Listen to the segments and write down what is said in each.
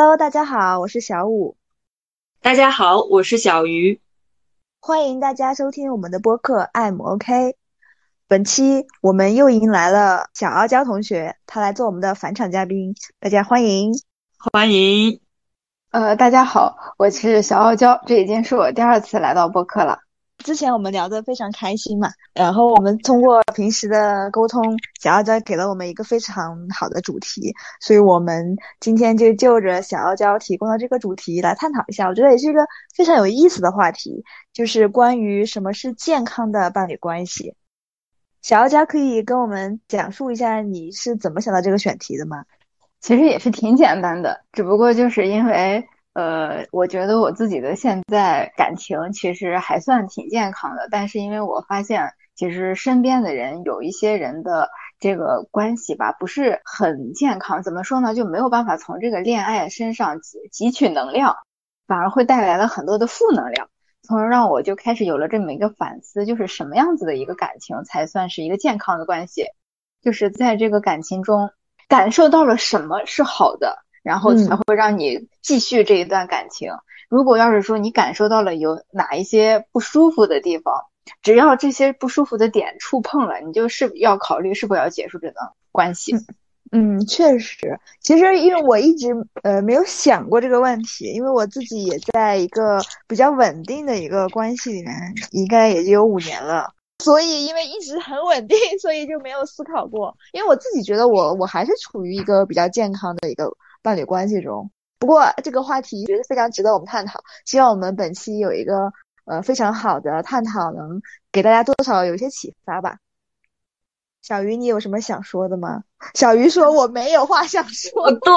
Hello，大家好，我是小五。大家好，我是小鱼。欢迎大家收听我们的播客《爱慕 OK》。本期我们又迎来了小傲娇同学，他来做我们的返场嘉宾，大家欢迎，欢迎。呃，大家好，我是小傲娇，这已经是我第二次来到播客了。之前我们聊得非常开心嘛，然后我们通过平时的沟通，小傲娇给了我们一个非常好的主题，所以我们今天就就着小傲娇提供的这个主题来探讨一下，我觉得也是一个非常有意思的话题，就是关于什么是健康的伴侣关系。小傲娇可以跟我们讲述一下你是怎么想到这个选题的吗？其实也是挺简单的，只不过就是因为。呃，我觉得我自己的现在感情其实还算挺健康的，但是因为我发现，其实身边的人有一些人的这个关系吧，不是很健康。怎么说呢？就没有办法从这个恋爱身上汲汲取能量，反而会带来了很多的负能量，从而让我就开始有了这么一个反思，就是什么样子的一个感情才算是一个健康的关系？就是在这个感情中感受到了什么是好的。然后才会让你继续这一段感情。如果要是说你感受到了有哪一些不舒服的地方，只要这些不舒服的点触碰了，你就是要考虑是否要结束这段关系。嗯，确实，其实因为我一直呃没有想过这个问题，因为我自己也在一个比较稳定的一个关系里面，应该也就有五年了。所以因为一直很稳定，所以就没有思考过。因为我自己觉得我我还是处于一个比较健康的一个。伴侣关系中，不过这个话题觉得非常值得我们探讨。希望我们本期有一个呃非常好的探讨，能给大家多少有一些启发吧。小鱼，你有什么想说的吗？小鱼说：“我没有话想说。”对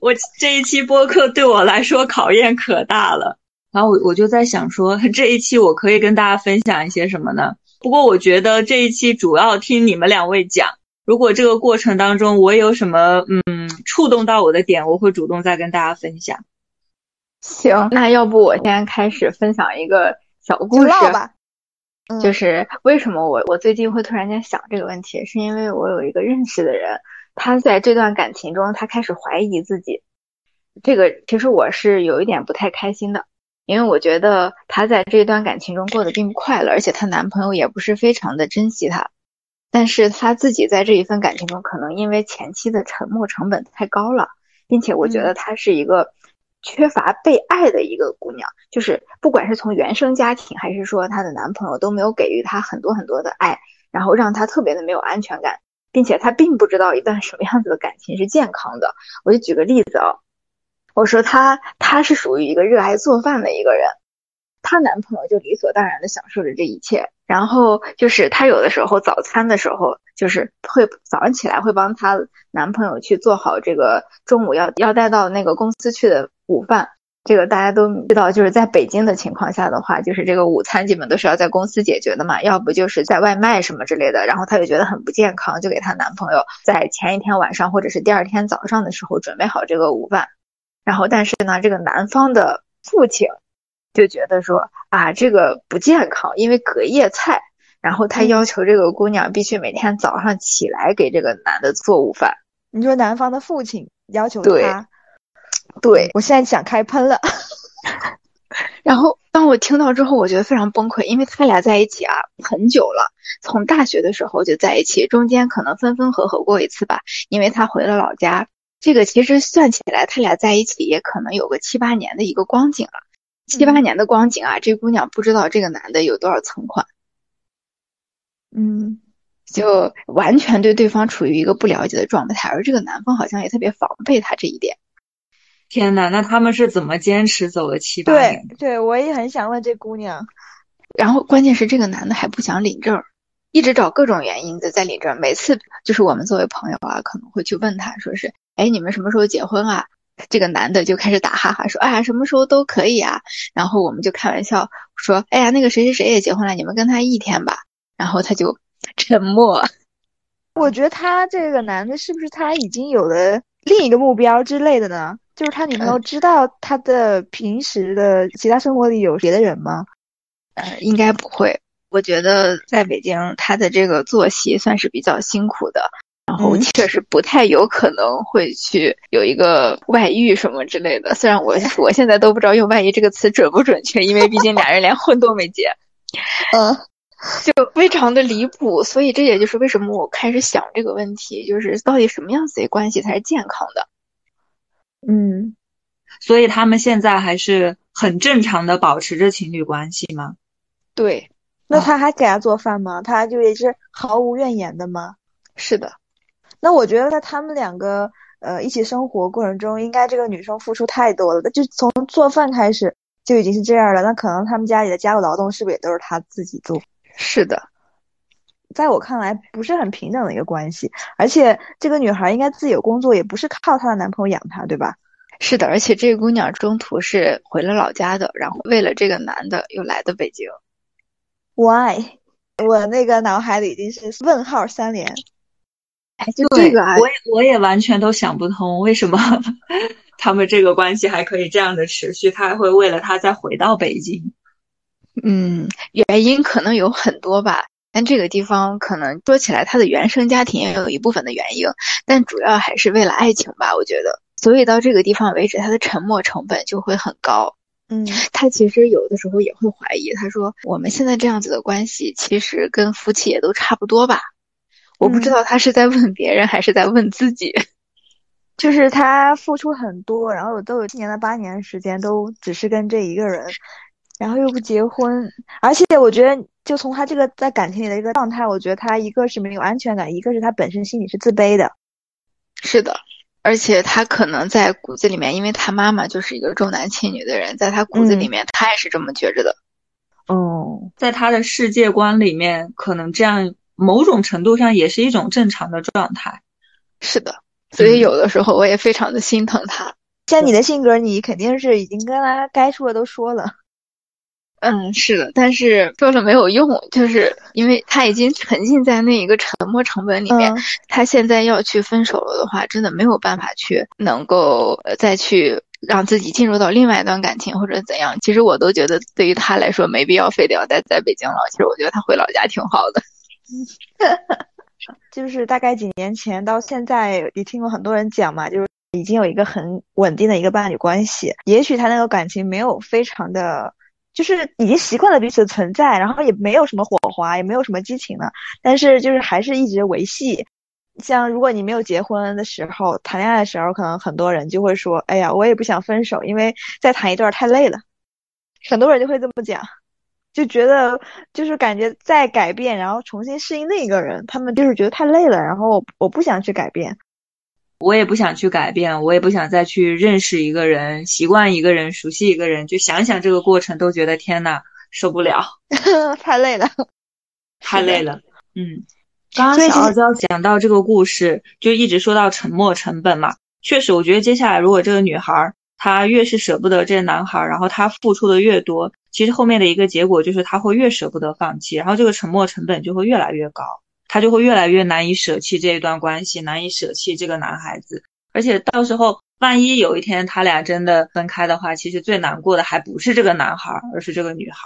我这一期播客对我来说考验可大了。然后我我就在想说，这一期我可以跟大家分享一些什么呢？不过我觉得这一期主要听你们两位讲。如果这个过程当中我有什么嗯触动到我的点，我会主动再跟大家分享。行，那要不我先开始分享一个小故事吧。就是为什么我我最近会突然间想这个问题，是因为我有一个认识的人，他在这段感情中，他开始怀疑自己。这个其实我是有一点不太开心的，因为我觉得她在这段感情中过得并不快乐，而且她男朋友也不是非常的珍惜她。但是他自己在这一份感情中，可能因为前期的沉默成本太高了，并且我觉得她是一个缺乏被爱的一个姑娘，就是不管是从原生家庭，还是说她的男朋友都没有给予她很多很多的爱，然后让她特别的没有安全感，并且她并不知道一段什么样子的感情是健康的。我就举个例子啊，我说她她是属于一个热爱做饭的一个人。她男朋友就理所当然的享受着这一切，然后就是她有的时候早餐的时候，就是会早上起来会帮她男朋友去做好这个中午要要带到那个公司去的午饭。这个大家都知道，就是在北京的情况下的话，就是这个午餐基本都是要在公司解决的嘛，要不就是在外卖什么之类的。然后她就觉得很不健康，就给她男朋友在前一天晚上或者是第二天早上的时候准备好这个午饭。然后但是呢，这个男方的父亲。就觉得说啊，这个不健康，因为隔夜菜。然后他要求这个姑娘必须每天早上起来给这个男的做午饭。你说男方的父亲要求他，对我现在想开喷了。然后当我听到之后，我觉得非常崩溃，因为他俩在一起啊很久了，从大学的时候就在一起，中间可能分分合合过一次吧，因为他回了老家。这个其实算起来，他俩在一起也可能有个七八年的一个光景了。七八年的光景啊，这姑娘不知道这个男的有多少存款，嗯，就完全对对方处于一个不了解的状态，而这个男方好像也特别防备她这一点。天呐，那他们是怎么坚持走了七八年？对，对我也很想问这姑娘。然后关键是这个男的还不想领证，一直找各种原因的在领证。每次就是我们作为朋友啊，可能会去问他说是，哎，你们什么时候结婚啊？这个男的就开始打哈哈说：“哎呀，什么时候都可以啊。”然后我们就开玩笑说：“哎呀，那个谁谁谁也结婚了，你们跟他一天吧。”然后他就沉默。我觉得他这个男的是不是他已经有了另一个目标之类的呢？就是他女朋友知道他的平时的其他生活里有别的人吗？呃，应该不会。我觉得在北京，他的这个作息算是比较辛苦的。然后确实不太有可能会去有一个外遇什么之类的。虽然我 我现在都不知道用“外遇”这个词准不准确，因为毕竟俩人连婚都没结。嗯。就非常的离谱，所以这也就是为什么我开始想这个问题，就是到底什么样子的关系才是健康的？嗯，所以他们现在还是很正常的保持着情侣关系吗？对，那他还给他做饭吗？他就也是毫无怨言的吗？是的，那我觉得在他们两个呃一起生活过程中，应该这个女生付出太多了，就从做饭开始就已经是这样了，那可能他们家里的家务劳动是不是也都是她自己做？是的，在我看来不是很平等的一个关系，而且这个女孩应该自己有工作，也不是靠她的男朋友养她，对吧？是的，而且这个姑娘中途是回了老家的，然后为了这个男的又来的北京。Why？我那个脑海里已经是问号三连。哎，就这个，我也我也完全都想不通，为什么 他们这个关系还可以这样的持续？他还会为了他再回到北京？嗯，原因可能有很多吧，但这个地方可能说起来，他的原生家庭也有一部分的原因，但主要还是为了爱情吧，我觉得。所以到这个地方为止，他的沉默成本就会很高。嗯，他其实有的时候也会怀疑，他说我们现在这样子的关系，其实跟夫妻也都差不多吧。我不知道他是在问别人还是在问自己。就是他付出很多，然后都有七年到八年的时间，都只是跟这一个人。然后又不结婚，而且我觉得，就从他这个在感情里的一个状态，我觉得他一个是没有安全感，一个是他本身心里是自卑的。是的，而且他可能在骨子里面，因为他妈妈就是一个重男轻女的人，在他骨子里面，他也是这么觉着的。哦，在他的世界观里面，可能这样某种程度上也是一种正常的状态。是的，所以有的时候我也非常的心疼他。像你的性格，你肯定是已经跟他该说的都说了。嗯，是的，但是说了没有用，就是因为他已经沉浸在那一个沉没成本里面，他现在要去分手了的话，真的没有办法去能够再去让自己进入到另外一段感情或者怎样。其实我都觉得对于他来说没必要非得要待在北京了。其实我觉得他回老家挺好的。就是大概几年前到现在，也听过很多人讲嘛，就是已经有一个很稳定的一个伴侣关系，也许他那个感情没有非常的。就是已经习惯了彼此的存在，然后也没有什么火花，也没有什么激情了，但是就是还是一直维系。像如果你没有结婚的时候，谈恋爱的时候，可能很多人就会说：“哎呀，我也不想分手，因为再谈一段太累了。”很多人就会这么讲，就觉得就是感觉在改变，然后重新适应另一个人，他们就是觉得太累了，然后我不想去改变。我也不想去改变，我也不想再去认识一个人、习惯一个人、熟悉一个人，就想想这个过程都觉得天呐，受不了，太累了，太累了。嗯，刚刚小傲娇讲到这个故事，就一直说到沉没成本嘛。确实，我觉得接下来如果这个女孩她越是舍不得这个男孩，然后她付出的越多，其实后面的一个结果就是她会越舍不得放弃，然后这个沉默成本就会越来越高。他就会越来越难以舍弃这一段关系，难以舍弃这个男孩子，而且到时候万一有一天他俩真的分开的话，其实最难过的还不是这个男孩，而是这个女孩。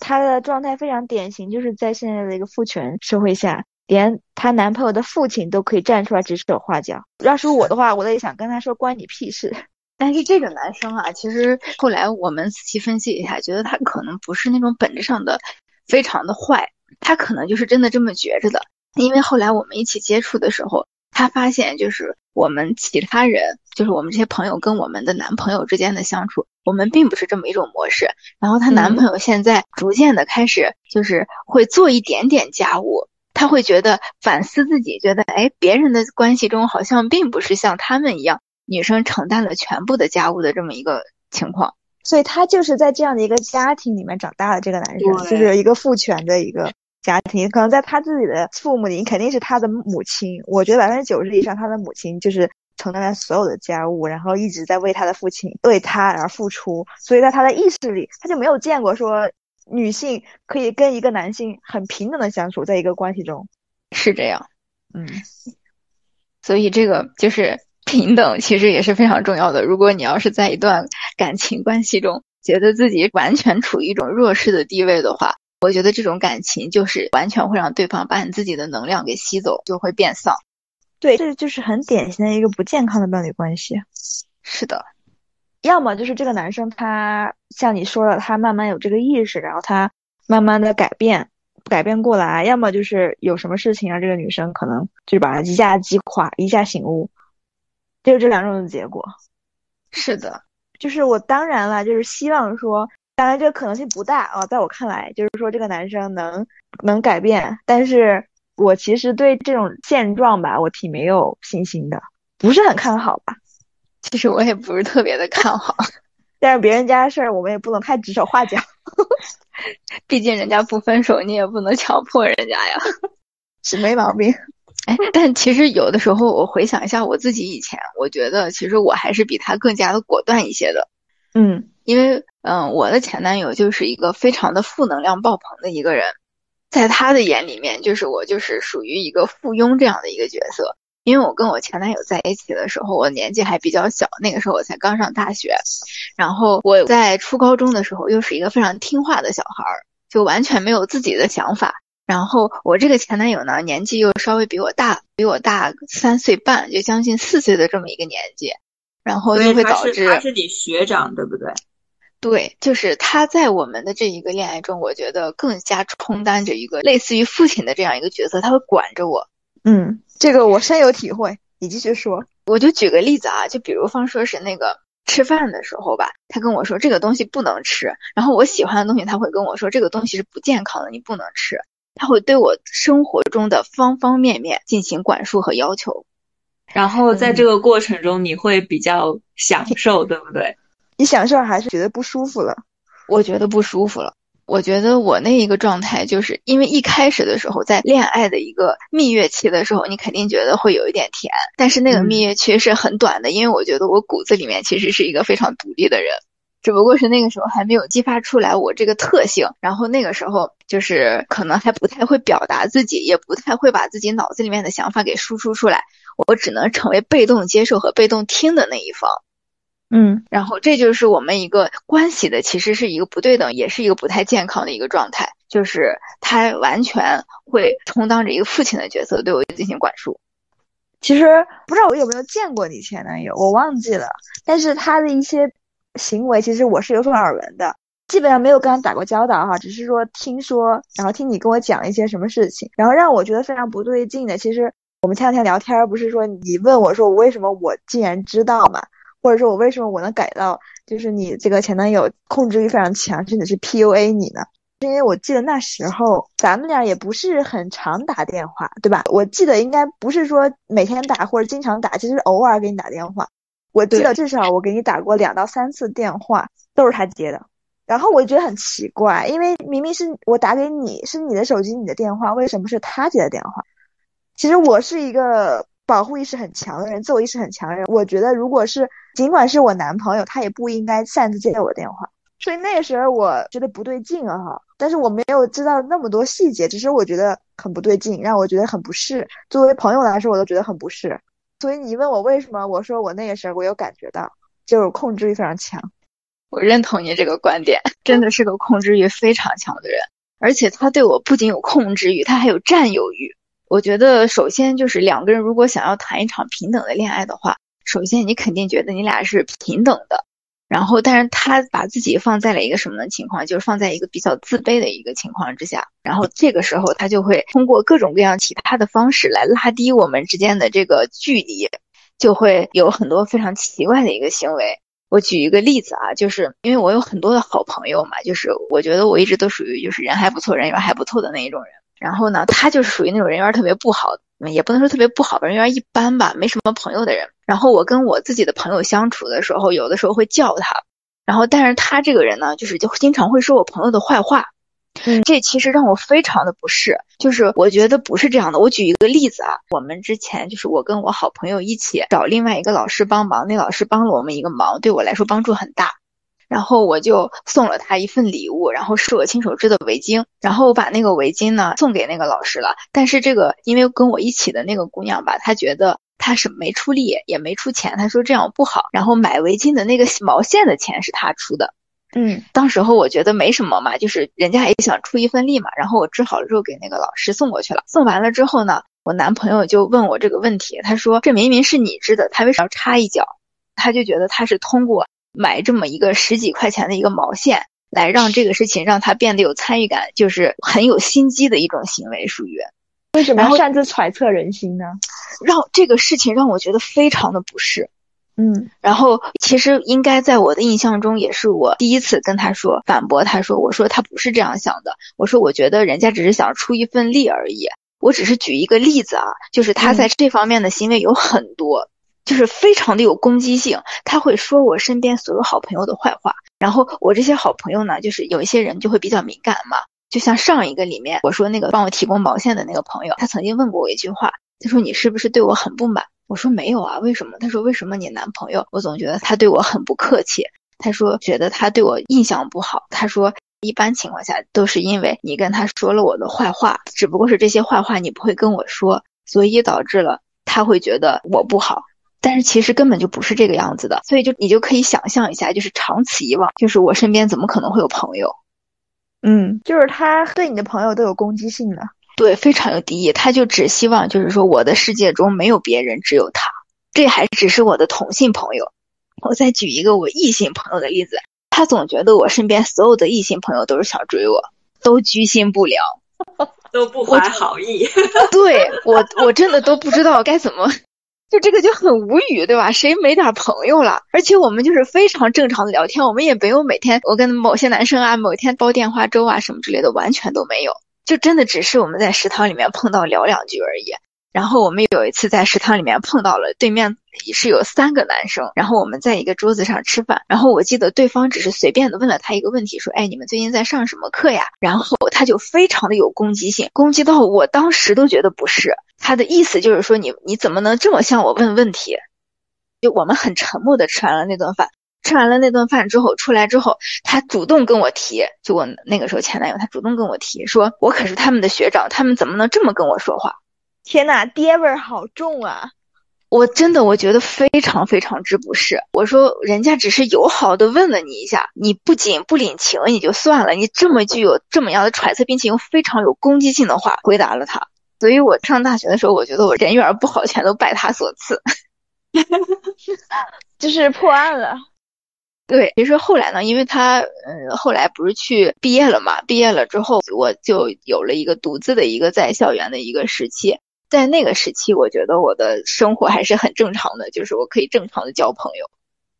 她的状态非常典型，就是在现在的一个父权社会下，连她男朋友的父亲都可以站出来指手画脚。要是我的话，我也想跟他说关你屁事。但是这个男生啊，其实后来我们仔细分析一下，觉得他可能不是那种本质上的非常的坏。他可能就是真的这么觉着的，因为后来我们一起接触的时候，他发现就是我们其他人，就是我们这些朋友跟我们的男朋友之间的相处，我们并不是这么一种模式。然后她男朋友现在逐渐的开始就是会做一点点家务，他会觉得反思自己，觉得哎，别人的关系中好像并不是像他们一样，女生承担了全部的家务的这么一个情况。所以他就是在这样的一个家庭里面长大的这个男生，就是一个父权的一个。家庭可能在他自己的父母里，肯定是他的母亲。我觉得百分之九十以上，他的母亲就是承担了所有的家务，然后一直在为他的父亲为他而付出。所以在他的意识里，他就没有见过说女性可以跟一个男性很平等的相处在一个关系中。是这样，嗯。所以这个就是平等，其实也是非常重要的。如果你要是在一段感情关系中，觉得自己完全处于一种弱势的地位的话。我觉得这种感情就是完全会让对方把你自己的能量给吸走，就会变丧。对，这就是很典型的一个不健康的伴侣关系。是的，要么就是这个男生他像你说的，他慢慢有这个意识，然后他慢慢的改变，改变过来；要么就是有什么事情让这个女生可能就是把他一下击垮，一下醒悟，就是这两种的结果。是的，就是我当然了，就是希望说，当然这个可能性不大啊，在我看来，就是说这个男生能能改变，但是我其实对这种现状吧，我挺没有信心的，不是很看好吧。其实我也不是特别的看好，但是别人家的事儿我们也不能太指手画脚，毕竟人家不分手，你也不能强迫人家呀，是没毛病。哎，但其实有的时候我回想一下我自己以前，我觉得其实我还是比他更加的果断一些的。嗯，因为嗯，我的前男友就是一个非常的负能量爆棚的一个人，在他的眼里面，就是我就是属于一个附庸这样的一个角色。因为我跟我前男友在一起的时候，我年纪还比较小，那个时候我才刚上大学，然后我在初高中的时候又是一个非常听话的小孩儿，就完全没有自己的想法。然后我这个前男友呢，年纪又稍微比我大，比我大三岁半，就将近四岁的这么一个年纪，然后就会导致他是你学长，对不对？对，就是他在我们的这一个恋爱中，我觉得更加充当着一个类似于父亲的这样一个角色，他会管着我。嗯，这个我深有体会。你继续说，我就举个例子啊，就比如方说是那个吃饭的时候吧，他跟我说这个东西不能吃，然后我喜欢的东西他会跟我说这个东西是不健康的，你不能吃。他会对我生活中的方方面面进行管束和要求，然后在这个过程中你会比较享受，对不对？你享受还是觉得不舒服了？我觉得不舒服了。我觉得我那一个状态，就是因为一开始的时候，在恋爱的一个蜜月期的时候，你肯定觉得会有一点甜，但是那个蜜月期是很短的，因为我觉得我骨子里面其实是一个非常独立的人。只不过是那个时候还没有激发出来我这个特性，然后那个时候就是可能还不太会表达自己，也不太会把自己脑子里面的想法给输出出来，我只能成为被动接受和被动听的那一方。嗯，然后这就是我们一个关系的，其实是一个不对等，也是一个不太健康的一个状态，就是他完全会充当着一个父亲的角色对我进行管束。其实不知道我有没有见过你前男友，我忘记了，但是他的一些。行为其实我是有所耳闻的，基本上没有跟他打过交道哈，只是说听说，然后听你跟我讲一些什么事情，然后让我觉得非常不对劲的。其实我们前两天聊天，不是说你问我说我为什么我竟然知道嘛，或者说我为什么我能改到，就是你这个前男友控制欲非常强，甚至是 PUA 你呢？是因为我记得那时候咱们俩也不是很常打电话，对吧？我记得应该不是说每天打或者经常打，其实偶尔给你打电话。我记得至少我给你打过两到三次电话，都是他接的。然后我就觉得很奇怪，因为明明是我打给你，是你的手机、你的电话，为什么是他接的电话？其实我是一个保护意识很强的人，自我意识很强的人。我觉得如果是尽管是我男朋友，他也不应该擅自接我的电话。所以那个时候我觉得不对劲啊，哈！但是我没有知道那么多细节，只是我觉得很不对劲，让我觉得很不适。作为朋友来说，我都觉得很不适。所以你问我为什么，我说我那个时候我有感觉到，就是控制欲非常强。我认同你这个观点，真的是个控制欲非常强的人，而且他对我不仅有控制欲，他还有占有欲。我觉得首先就是两个人如果想要谈一场平等的恋爱的话，首先你肯定觉得你俩是平等的。然后，但是他把自己放在了一个什么情况，就是放在一个比较自卑的一个情况之下。然后这个时候，他就会通过各种各样其他的方式来拉低我们之间的这个距离，就会有很多非常奇怪的一个行为。我举一个例子啊，就是因为我有很多的好朋友嘛，就是我觉得我一直都属于就是人还不错、人缘还不错的那一种人。然后呢，他就是属于那种人缘特别不好，也不能说特别不好吧，人缘一般吧，没什么朋友的人。然后我跟我自己的朋友相处的时候，有的时候会叫他，然后但是他这个人呢，就是就经常会说我朋友的坏话，嗯，这其实让我非常的不适。就是我觉得不是这样的。我举一个例子啊，我们之前就是我跟我好朋友一起找另外一个老师帮忙，那老师帮了我们一个忙，对我来说帮助很大。然后我就送了他一份礼物，然后是我亲手织的围巾，然后我把那个围巾呢送给那个老师了。但是这个因为跟我一起的那个姑娘吧，她觉得。她是没出力，也没出钱。她说这样不好。然后买围巾的那个毛线的钱是她出的。嗯，当时候我觉得没什么嘛，就是人家也想出一份力嘛。然后我织好了之后给那个老师送过去了。送完了之后呢，我男朋友就问我这个问题，他说这明明是你织的，他为啥要插一脚？他就觉得他是通过买这么一个十几块钱的一个毛线，来让这个事情让他变得有参与感，就是很有心机的一种行为，属于。为什么要擅自揣测人心呢？让这个事情让我觉得非常的不适。嗯，然后其实应该在我的印象中，也是我第一次跟他说反驳他说，我说他不是这样想的，我说我觉得人家只是想出一份力而已。我只是举一个例子啊，就是他在这方面的行为有很多，就是非常的有攻击性。他会说我身边所有好朋友的坏话，然后我这些好朋友呢，就是有一些人就会比较敏感嘛。就像上一个里面我说那个帮我提供毛线的那个朋友，他曾经问过我一句话，他说你是不是对我很不满？我说没有啊，为什么？他说为什么你男朋友我总觉得他对我很不客气？他说觉得他对我印象不好。他说。一般情况下都是因为你跟他说了我的坏话，只不过是这些坏话你不会跟我说，所以导致了他会觉得我不好。但是其实根本就不是这个样子的，所以就你就可以想象一下，就是长此以往，就是我身边怎么可能会有朋友？嗯，就是他对你的朋友都有攻击性的，对，非常有敌意。他就只希望就是说我的世界中没有别人，只有他。这还只是我的同性朋友。我再举一个我异性朋友的例子。他总觉得我身边所有的异性朋友都是想追我，都居心不良，都不怀好意。对我，我真的都不知道该怎么，就这个就很无语，对吧？谁没点朋友了？而且我们就是非常正常的聊天，我们也没有每天我跟某些男生啊，某天煲电话粥啊什么之类的，完全都没有。就真的只是我们在食堂里面碰到聊两句而已。然后我们有一次在食堂里面碰到了对面是有三个男生，然后我们在一个桌子上吃饭，然后我记得对方只是随便的问了他一个问题，说：“哎，你们最近在上什么课呀？”然后他就非常的有攻击性，攻击到我当时都觉得不是他的意思，就是说你你怎么能这么向我问问题？就我们很沉默的吃完了那顿饭，吃完了那顿饭之后出来之后，他主动跟我提，就我那个时候前男友，他主动跟我提，说我可是他们的学长，他们怎么能这么跟我说话？天呐，爹味儿好重啊！我真的我觉得非常非常之不适。我说人家只是友好的问了你一下，你不仅不领情也就算了，你这么具有这么样的揣测，并且用非常有攻击性的话回答了他。所以我上大学的时候，我觉得我人缘不好，全都拜他所赐。就是破案了。对，其实后来呢，因为他嗯，后来不是去毕业了嘛？毕业了之后，我就有了一个独自的一个在校园的一个时期。在那个时期，我觉得我的生活还是很正常的，就是我可以正常的交朋友。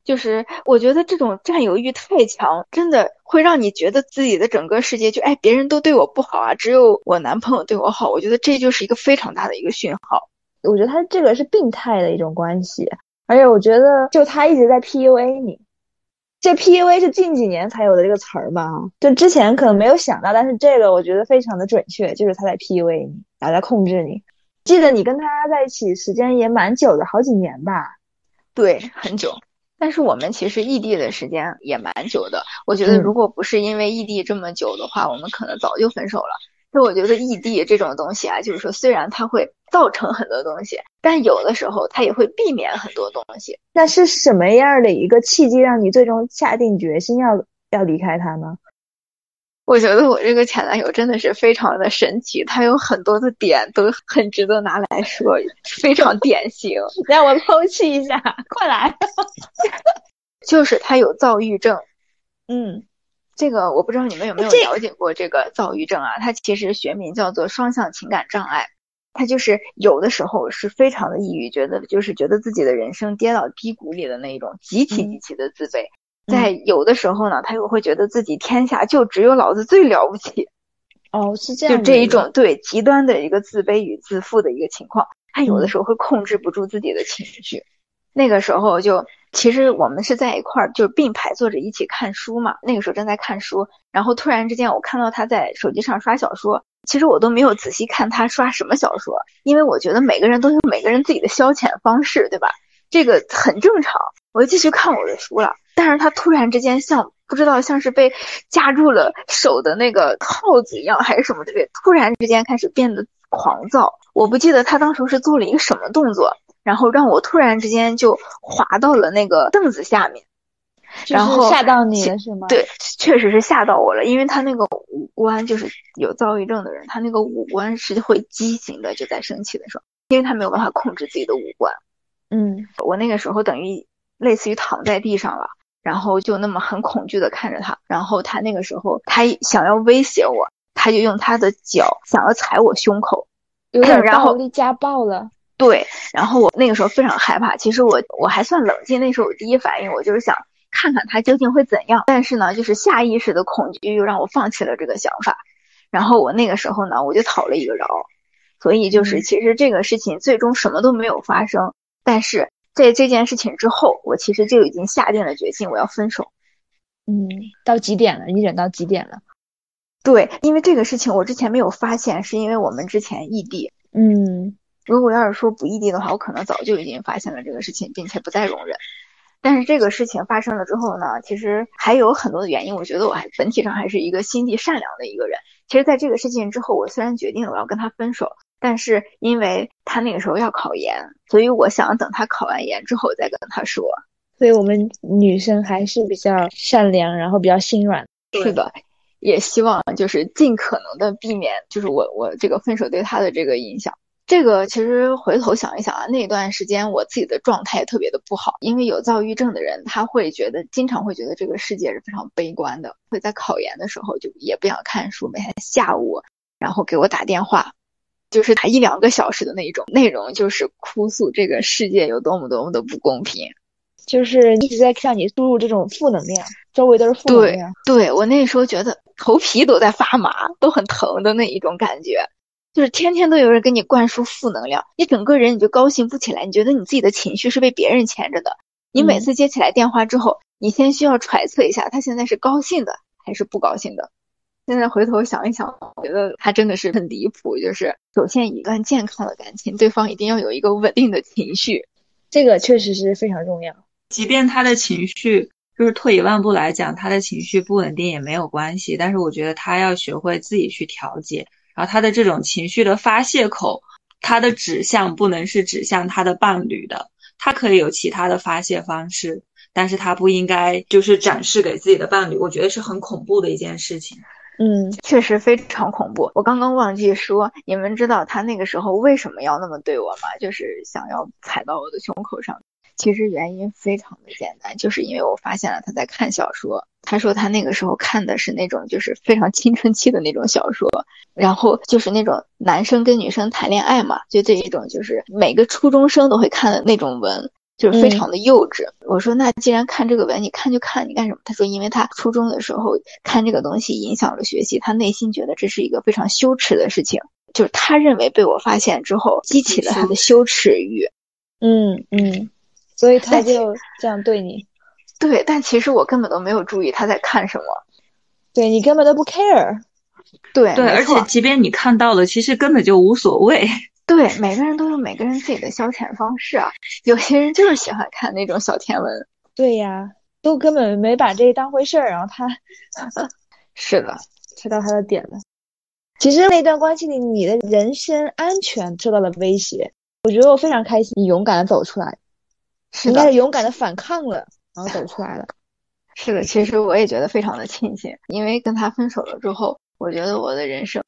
就是我觉得这种占有欲太强，真的会让你觉得自己的整个世界就哎，别人都对我不好啊，只有我男朋友对我好。我觉得这就是一个非常大的一个讯号。我觉得他这个是病态的一种关系，而且我觉得就他一直在 PUA 你。这 PUA 是近几年才有的这个词儿吧？就之前可能没有想到，但是这个我觉得非常的准确，就是他在 PUA 你，然后在控制你。记得你跟他在一起时间也蛮久的，好几年吧？对，很久。但是我们其实异地的时间也蛮久的。我觉得如果不是因为异地这么久的话，我们可能早就分手了。就我觉得异地这种东西啊，就是说虽然它会造成很多东西，但有的时候它也会避免很多东西。那是什么样的一个契机让你最终下定决心要要离开他呢？我觉得我这个前男友真的是非常的神奇，他有很多的点都很值得拿来说，非常典型。让我剖析一下，快来。就是他有躁郁症，嗯，这个我不知道你们有没有了解过这个躁郁症啊？它其实学名叫做双向情感障碍，他就是有的时候是非常的抑郁，觉得就是觉得自己的人生跌到低谷里的那一种，极其极其的自卑。在有的时候呢，他又会觉得自己天下就只有老子最了不起。哦，是这样。就这一种对极端的一个自卑与自负的一个情况，他有的时候会控制不住自己的情绪。那个时候就其实我们是在一块儿，就是并排坐着一起看书嘛。那个时候正在看书，然后突然之间我看到他在手机上刷小说。其实我都没有仔细看他刷什么小说，因为我觉得每个人都有每个人自己的消遣方式，对吧？这个很正常。我就继续看我的书了。但是他突然之间像不知道像是被夹住了手的那个套子一样，还是什么之类，突然之间开始变得狂躁。我不记得他当时是做了一个什么动作，然后让我突然之间就滑到了那个凳子下面。然后吓到你了是吗？对，确实是吓到我了，因为他那个五官就是有躁郁症的人，他那个五官是会畸形的，就在生气的时候，因为他没有办法控制自己的五官。嗯，我那个时候等于类似于躺在地上了，然后就那么很恐惧的看着他，然后他那个时候他想要威胁我，他就用他的脚想要踩我胸口，有点 然后暴力家暴了。对，然后我那个时候非常害怕。其实我我还算冷静，那时候我第一反应我就是想看看他究竟会怎样。但是呢，就是下意识的恐惧又让我放弃了这个想法。然后我那个时候呢，我就讨了一个饶。所以就是嗯其实这个事情最终什么都没有发生。但是在这件事情之后，我其实就已经下定了决心，我要分手。嗯，到几点了？你忍到几点了？对，因为这个事情我之前没有发现，是因为我们之前异地。嗯如果要是说不异地的话，我可能早就已经发现了这个事情，并且不再容忍。但是这个事情发生了之后呢，其实还有很多的原因。我觉得我还本体上还是一个心地善良的一个人。其实，在这个事情之后，我虽然决定了我要跟他分手，但是因为他那个时候要考研，所以我想等他考完研之后再跟他说。所以我们女生还是比较善良，然后比较心软。是的，也希望就是尽可能的避免，就是我我这个分手对他的这个影响。这个其实回头想一想啊，那段时间我自己的状态特别的不好，因为有躁郁症的人，他会觉得经常会觉得这个世界是非常悲观的，会在考研的时候就也不想看书，每天下午，然后给我打电话，就是打一两个小时的那种，内容就是哭诉这个世界有多么多么的不公平。就是一直在向你输入这种负能量，周围都是负能量。对，我那时候觉得头皮都在发麻，都很疼的那一种感觉，就是天天都有人给你灌输负能量，你整个人你就高兴不起来，你觉得你自己的情绪是被别人牵着的。你每嗯次接起来电话之后，你先需要揣测一下他现在是高兴的还是不高兴的。现在回头想一想，我觉得他真的是很离谱。就是首先一段健康的感情，对方一定要有一个稳定的情绪。这个确实是非常重要。即便他的情绪，就是退一万步来讲，他的情绪不稳定也没有关系。但是我觉得他要学会自己去调节，然后他的这种情绪的发泄口，他的指向不能是指向他的伴侣的，他可以有其他的发泄方式，但是他不应该就是展示给自己的伴侣。我觉得是很恐怖的一件事情。嗯，确实非常恐怖。我刚刚忘记说，你们知道他那个时候为什么要那么对我吗？就是想要踩到我的胸口上。其实原因非常的简单，就是因为我发现了他在看小说。他说他那个时候看的是那种就是非常青春期的那种小说，然后就是那种男生跟女生谈恋爱嘛，就这一种就是每个初中生都会看的那种文。就是非常的幼稚。我说那既然看这个文，你看就看，你干什么？他说因为他初中的时候看这个东西影响了学习，他内心觉得这是一个非常羞耻的事情，就是他认为被我发现之后激起了他的羞耻欲。嗯嗯，所以他就这样对你，对，但其实我根本都没有注意他在看什么。对你根本都不 care。对，对，而且即便你看到了，其实根本就无所谓。对，每个人都有每个人自己的消遣方式啊。有些人就是喜欢看那种小甜文。对呀，都根本没把这当回事儿，然后他 是的，猜到他的点了。其实那段关系里，你的人身安全受到了威胁。我觉得我非常开心，你勇敢的走出来，是的应该是，勇敢的反抗了，然后走出来了。是的。其实我也觉得非常的庆幸，因为跟他分手了之后，我觉得我的人生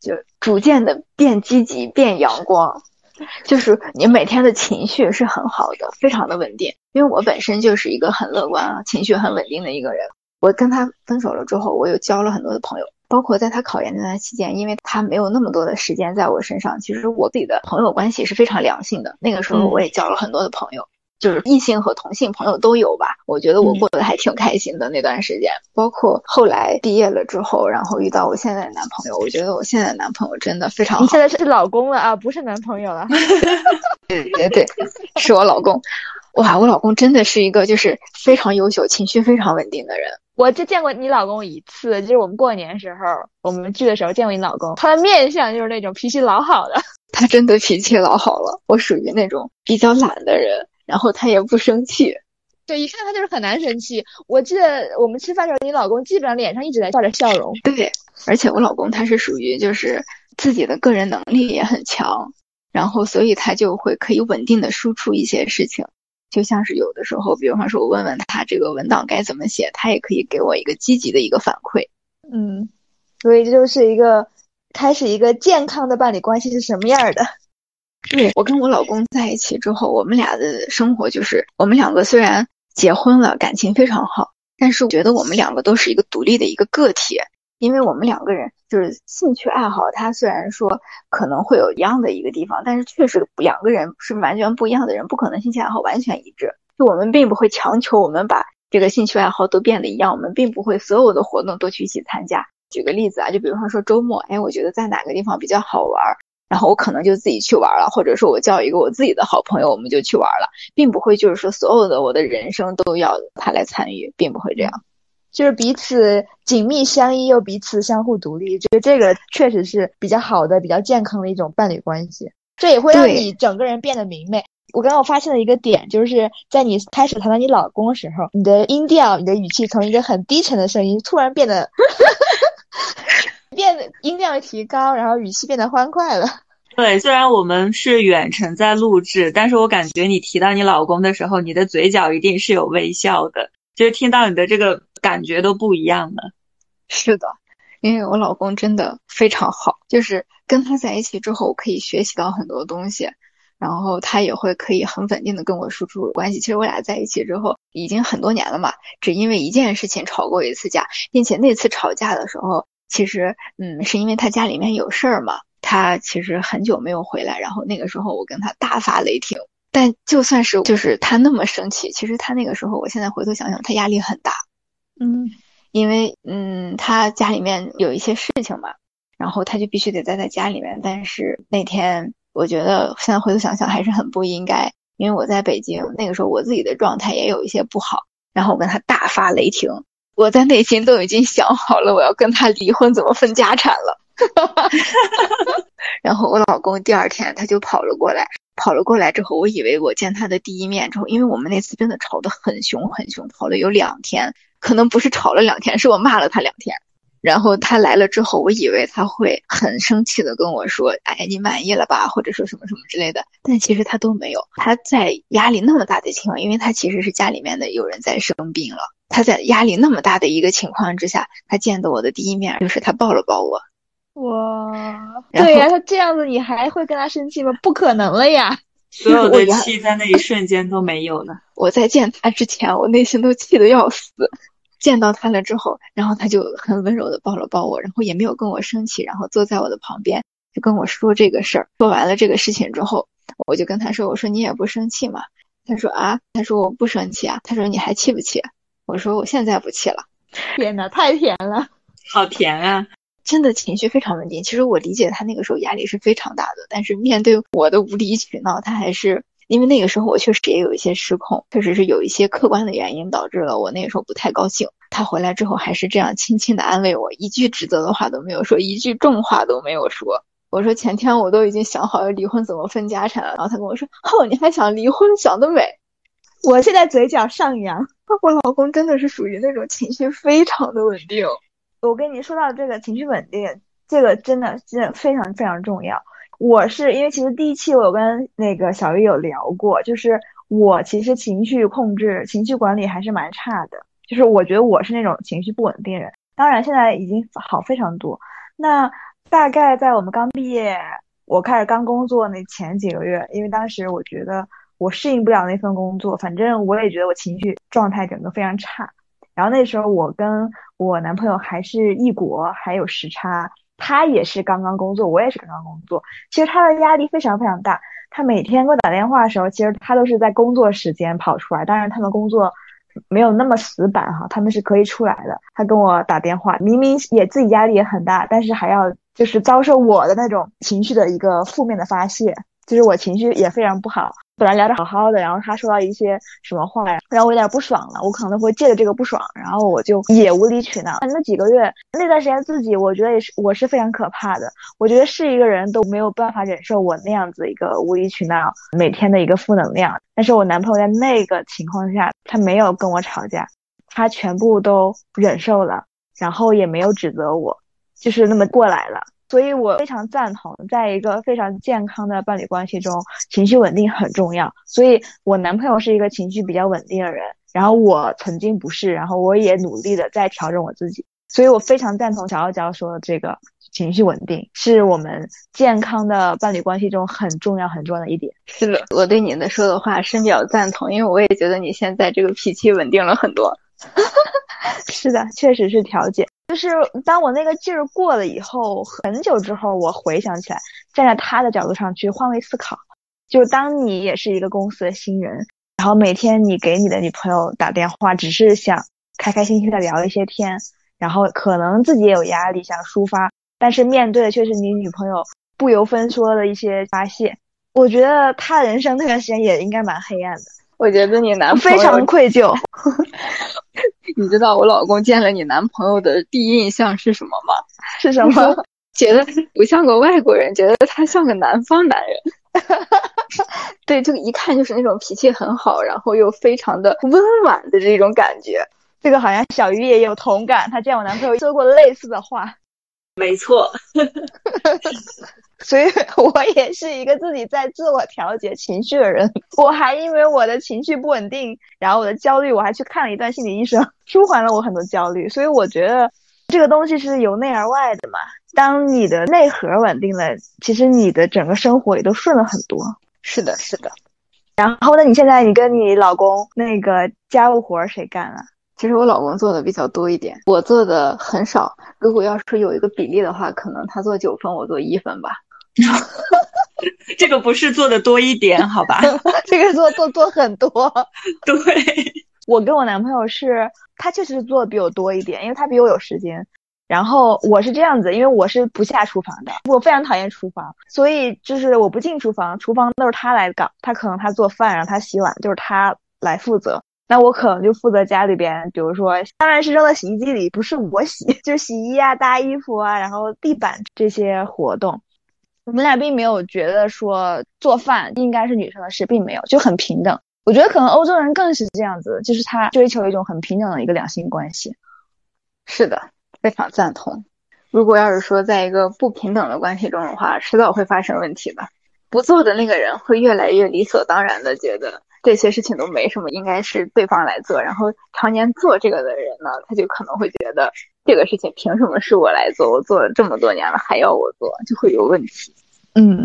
就逐渐的变积极、变阳光。就是你每天的情绪是很好的，非常的稳定。因为我本身就是一个很乐观啊、情绪很稳定的一个人。我跟他分手了之后，我又交了很多的朋友，包括在他考研那段期间，因为他没有那么多的时间在我身上，其实我自己的朋友关系是非常良性的。那个时候嗯我也交了很多的朋友。就是异性和同性朋友都有吧，我觉得我嗯过得还挺开心的那段时间。包括后来毕业了之后，然后遇到我现在的男朋友，我觉得我现在的男朋友真的非常好你现。在是老公了啊，不是男朋友了。对对对，是我老公。哇，我老公真的是一个就是非常优秀、情绪非常稳定的人。我就见过你老公一次，就是我们过年时候，我们聚的时候见过你老公，他的面相就是那种脾气老好的。他真的脾气老好了，我属于那种比较懒的人，然后他也不生气。对，一看他就是很难生气。我记得我们吃饭的时候，你老公基本上脸上一直在挂着笑容。对，而且我老公他是属于就是自己的个人能力也很强，然后所以他就会可以稳定的输出一些事情。就像是有的时候，比方说我问问他这个文档该怎么写，他也可以给我一个积极的一个反馈。嗯，所以这就是一个开始一个健康的伴侣关系是什么样的。对我跟我老公在一起之后，我们俩的生活就是我们两个虽然结婚了，感情非常好，但是我觉得我们两个都是一个独立的一个个体，因为我们两个人就是兴趣爱好，他虽然说可能会有一样的一个地方，但是确实两个人是完全不一样的人，不可能兴趣爱好完全一致。就我们并不会强求我们把这个兴趣爱好都变得一样，我们并不会所有的活动都去一起参加。举个例子啊，就比方说周末，哎，我觉得在哪个地方比较好玩。然后我可能就自己去玩了，或者说我叫一个我自己的好朋友，我们就去玩了，并不会就是说所有的我的人生都要他来参与，并不会这样，就是彼此紧密相依又彼此相互独立，觉得这个确实是比较好的、比较健康的一种伴侣关系。这也会让你整个人变得明媚。我刚刚我发现了一个点，就是在你开始谈到你老公的时候，你的音调、你的语气从一个很低沉的声音突然变得变得音量提高，然后语气变得欢快了。对，虽然我们是远程在录制，但是我感觉你提到你老公的时候，你的嘴角一定是有微笑的，就是听到你的这个感觉都不一样了。是的，因为我老公真的非常好，就是跟他在一起之后，我可以学习到很多东西，然后他也会可以很稳定的跟我输出关系。其实我俩在一起之后已经很多年了嘛，只因为一件事情吵过一次架，并且那次吵架的时候，其实嗯，是因为他家里面有事儿嘛。他其实很久没有回来，然后那个时候我跟他大发雷霆。但就算是就是他那么生气，其实他那个时候，我现在回头想想，他压力很大。嗯，因为嗯，他家里面有一些事情嘛，然后他就必须得待在家里面。但是那天我觉得现在回头想想还是很不应该，因为我在北京那个时候我自己的状态也有一些不好，然后我跟他大发雷霆，我在内心都已经想好了我要跟他离婚，怎么分家产了。哈哈哈！然后我老公第二天他就跑了过来，跑了过来之后，我以为我见他的第一面之后，因为我们那次真的吵得很凶很凶，吵了有两天，可能不是吵了两天，是我骂了他两天。然后他来了之后，我以为他会很生气的跟我说：“哎，你满意了吧？”或者说什么什么之类的。但其实他都没有。他在压力那么大的情况，因为他其实是家里面的有人在生病了，他在压力那么大的一个情况之下，他见到我的第一面就是他抱了抱我。哇，对呀，他这样子你还会跟他生气吗？不可能了呀！所有的气在那一瞬间都没有了。我在见他之前，我内心都气得要死。见到他了之后，然后他就很温柔的抱了抱我，然后也没有跟我生气，然后坐在我的旁边就跟我说这个事儿。说完了这个事情之后，我就跟他说：“我说你也不生气嘛？”他说：“啊。”他说：“我不生气啊。”他说：“你还气不气？”我说：“我现在不气了。”天呐，太甜了，好甜啊！真的情绪非常稳定。其实我理解他那个时候压力是非常大的，但是面对我的无理取闹，他还是因为那个时候我确实也有一些失控，确实是有一些客观的原因导致了我那个时候不太高兴。他回来之后还是这样轻轻的安慰我，一句指责的话都没有说，一句重话都没有说。我说前天我都已经想好要离婚怎么分家产了，然后他跟我说：“哦，你还想离婚，想得美！”我现在嘴角上扬，我老公真的是属于那种情绪非常的稳定。我跟你说到这个情绪稳定，这个真的真的非常非常重要。我是因为其实第一期我跟那个小鱼有聊过，就是我其实情绪控制、情绪管理还是蛮差的。就是我觉得我是那种情绪不稳定人。当然现在已经好非常多。那大概在我们刚毕业，我开始刚工作那前几个月，因为当时我觉得我适应不了那份工作，反正我也觉得我情绪状态整个非常差。然后那时候我跟我男朋友还是异国，还有时差，他也是刚刚工作，我也是刚刚工作。其实他的压力非常非常大，他每天给我打电话的时候，其实他都是在工作时间跑出来。当然他们工作没有那么死板哈，他们是可以出来的。他跟我打电话，明明也自己压力也很大，但是还要就是遭受我的那种情绪的一个负面的发泄，就是我情绪也非常不好。本来聊得好好的，然后他说到一些什么话呀，让我有点不爽了。我可能会借着这个不爽，然后我就也无理取闹。那几个月那段时间，自己我觉得也是，我是非常可怕的。我觉得是一个人都没有办法忍受我那样子一个无理取闹，每天的一个负能量。但是我男朋友在那个情况下，他没有跟我吵架，他全部都忍受了，然后也没有指责我，就是那么过来了。所以我非常赞同，在一个非常健康的伴侣关系中，情绪稳定很重要。所以我男朋友是一个情绪比较稳定的人，然后我曾经不是，然后我也努力的在调整我自己。所以我非常赞同小傲娇说的这个情绪稳定是我们健康的伴侣关系中很重要很重要的一点。是的，我对你的说的话深表赞同，因为我也觉得你现在这个脾气稳定了很多。是的，确实是调节。就是当我那个劲儿过了以后，很久之后，我回想起来，站在他的角度上去换位思考，就当你也是一个公司的新人，然后每天你给你的女朋友打电话，只是想开开心心的聊一些天，然后可能自己也有压力想抒发，但是面对的却是你女朋友不由分说的一些发泄，我觉得他人生那段时间也应该蛮黑暗的。我觉得你男朋友非常愧疚。你知道我老公见了你男朋友的第一印象是什么吗？是什么？觉得不像个外国人，觉得他像个南方男人。对，就一看就是那种脾气很好，然后又非常的温婉的这种感觉。这个好像小鱼也有同感，他见我男朋友说过类似的话。没错。所以 我也是一个自己在自我调节情绪的人。我还因为我的情绪不稳定，然后我的焦虑，我还去看了一段心理医生，舒缓了我很多焦虑。所以我觉得这个东西是由内而外的嘛。当你的内核稳定了，其实你的整个生活也都顺了很多。是的，是的。然后，那你现在你跟你老公那个家务活谁干啊？其实我老公做的比较多一点，我做的很少。如果要是有一个比例的话，可能他做九分，我做一分吧。这个不是做的多一点，好吧？这个做做做很多。对，我跟我男朋友是，他确实做的比我多一点，因为他比我有时间。然后我是这样子，因为我是不下厨房的，我非常讨厌厨房，所以就是我不进厨房，厨房都是他来搞。他可能他做饭，然后他洗碗，就是他来负责。那我可能就负责家里边，比如说，当然是扔到洗衣机里，不是我洗，就是洗衣啊、搭衣服啊，然后地板这些活动。我们俩并没有觉得说做饭应该是女生的事，并没有，就很平等。我觉得可能欧洲人更是这样子，就是他追求一种很平等的一个两性关系。是的，非常赞同。如果要是说在一个不平等的关系中的话，迟早会发生问题的。不做的那个人会越来越理所当然的觉得这些事情都没什么，应该是对方来做。然后常年做这个的人呢，他就可能会觉得。这个事情凭什么是我来做？我做了这么多年了，还要我做，就会有问题。嗯，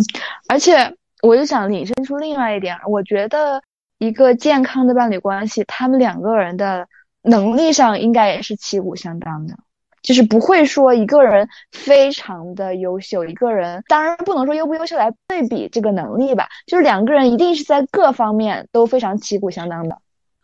而且我就想引申出另外一点，我觉得一个健康的伴侣关系，他们两个人的能力上应该也是旗鼓相当的，就是不会说一个人非常的优秀，一个人当然不能说优不优秀来对比这个能力吧，就是两个人一定是在各方面都非常旗鼓相当的，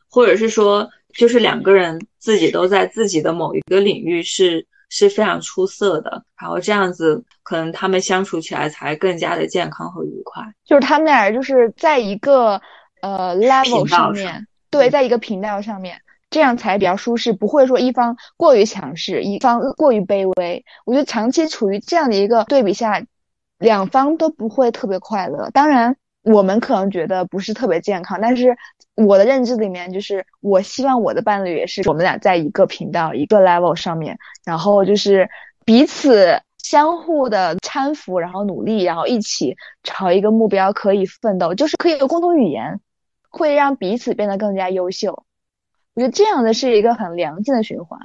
或者是说。就是两个人自己都在自己的某一个领域是是非常出色的，然后这样子可能他们相处起来才更加的健康和愉快。就是他们俩就是在一个呃 level 上面，对，在一个频道上面，这样才比较舒适，不会说一方过于强势，一方过于卑微。我觉得长期处于这样的一个对比下，两方都不会特别快乐。当然。我们可能觉得不是特别健康，但是我的认知里面就是，我希望我的伴侣也是我们俩在一个频道、一个 level 上面，然后就是彼此相互的搀扶，然后努力，然后一起朝一个目标可以奋斗，就是可以有共同语言，会让彼此变得更加优秀。我觉得这样的是一个很良性的循环。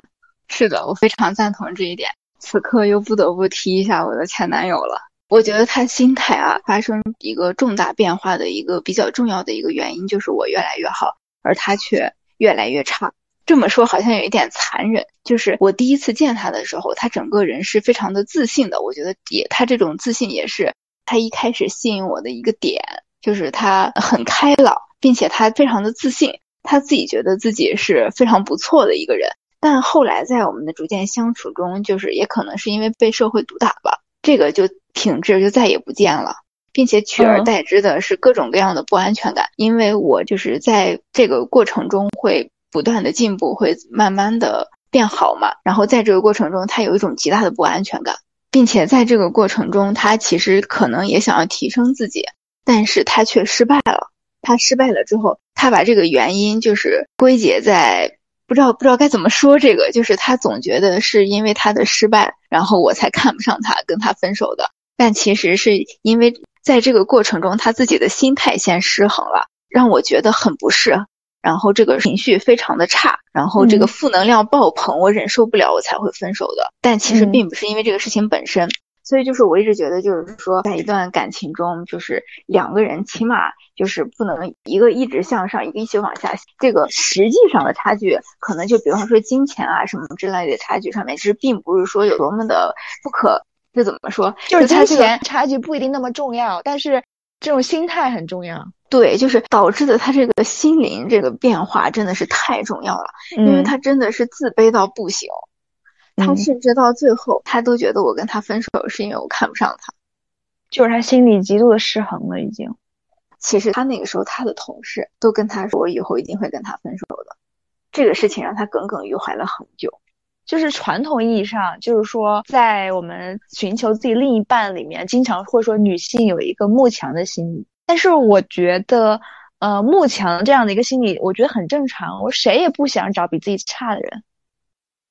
是的，我非常赞同这一点。此刻又不得不提一下我的前男友了。我觉得他心态啊发生一个重大变化的一个比较重要的一个原因，就是我越来越好，而他却越来越差。这么说好像有一点残忍。就是我第一次见他的时候，他整个人是非常的自信的。我觉得也他这种自信也是他一开始吸引我的一个点，就是他很开朗，并且他非常的自信，他自己觉得自己是非常不错的一个人。但后来在我们的逐渐相处中，就是也可能是因为被社会毒打吧。这个就品质就再也不见了，并且取而代之的是各种各样的不安全感。因为我就是在这个过程中会不断的进步，会慢慢的变好嘛。然后在这个过程中，他有一种极大的不安全感，并且在这个过程中，他其实可能也想要提升自己，但是他却失败了。他失败了之后，他把这个原因就是归结在不知道不知道该怎么说这个，就是他总觉得是因为他的失败，然后我才看不上他，跟他分手的。但其实是因为在这个过程中，他自己的心态先失衡了，让我觉得很不适，然后这个情绪非常的差，然后这个负能量爆棚，我忍受不了，我才会分手的。但其实并不是因为这个事情本身。所以就是我一直觉得，就是说，在一段感情中，就是两个人起码就是不能一个一直向上，一个一起往下。这个实际上的差距，可能就比方说金钱啊什么之类的差距上面，其实并不是说有多么的不可。这怎么说？就是金钱差距不一定那么重要，但是这种心态很重要。对，就是导致的他这个心灵这个变化真的是太重要了，因为他真的是自卑到不行。他甚至到最后，他都觉得我跟他分手是因为我看不上他，就是他心里极度的失衡了。已经，其实他那个时候，他的同事都跟他说，我以后一定会跟他分手的。这个事情让他耿耿于怀了很久。就是传统意义上，就是说，在我们寻求自己另一半里面，经常会说女性有一个慕强的心理。但是我觉得，呃，慕强这样的一个心理，我觉得很正常。我谁也不想找比自己差的人。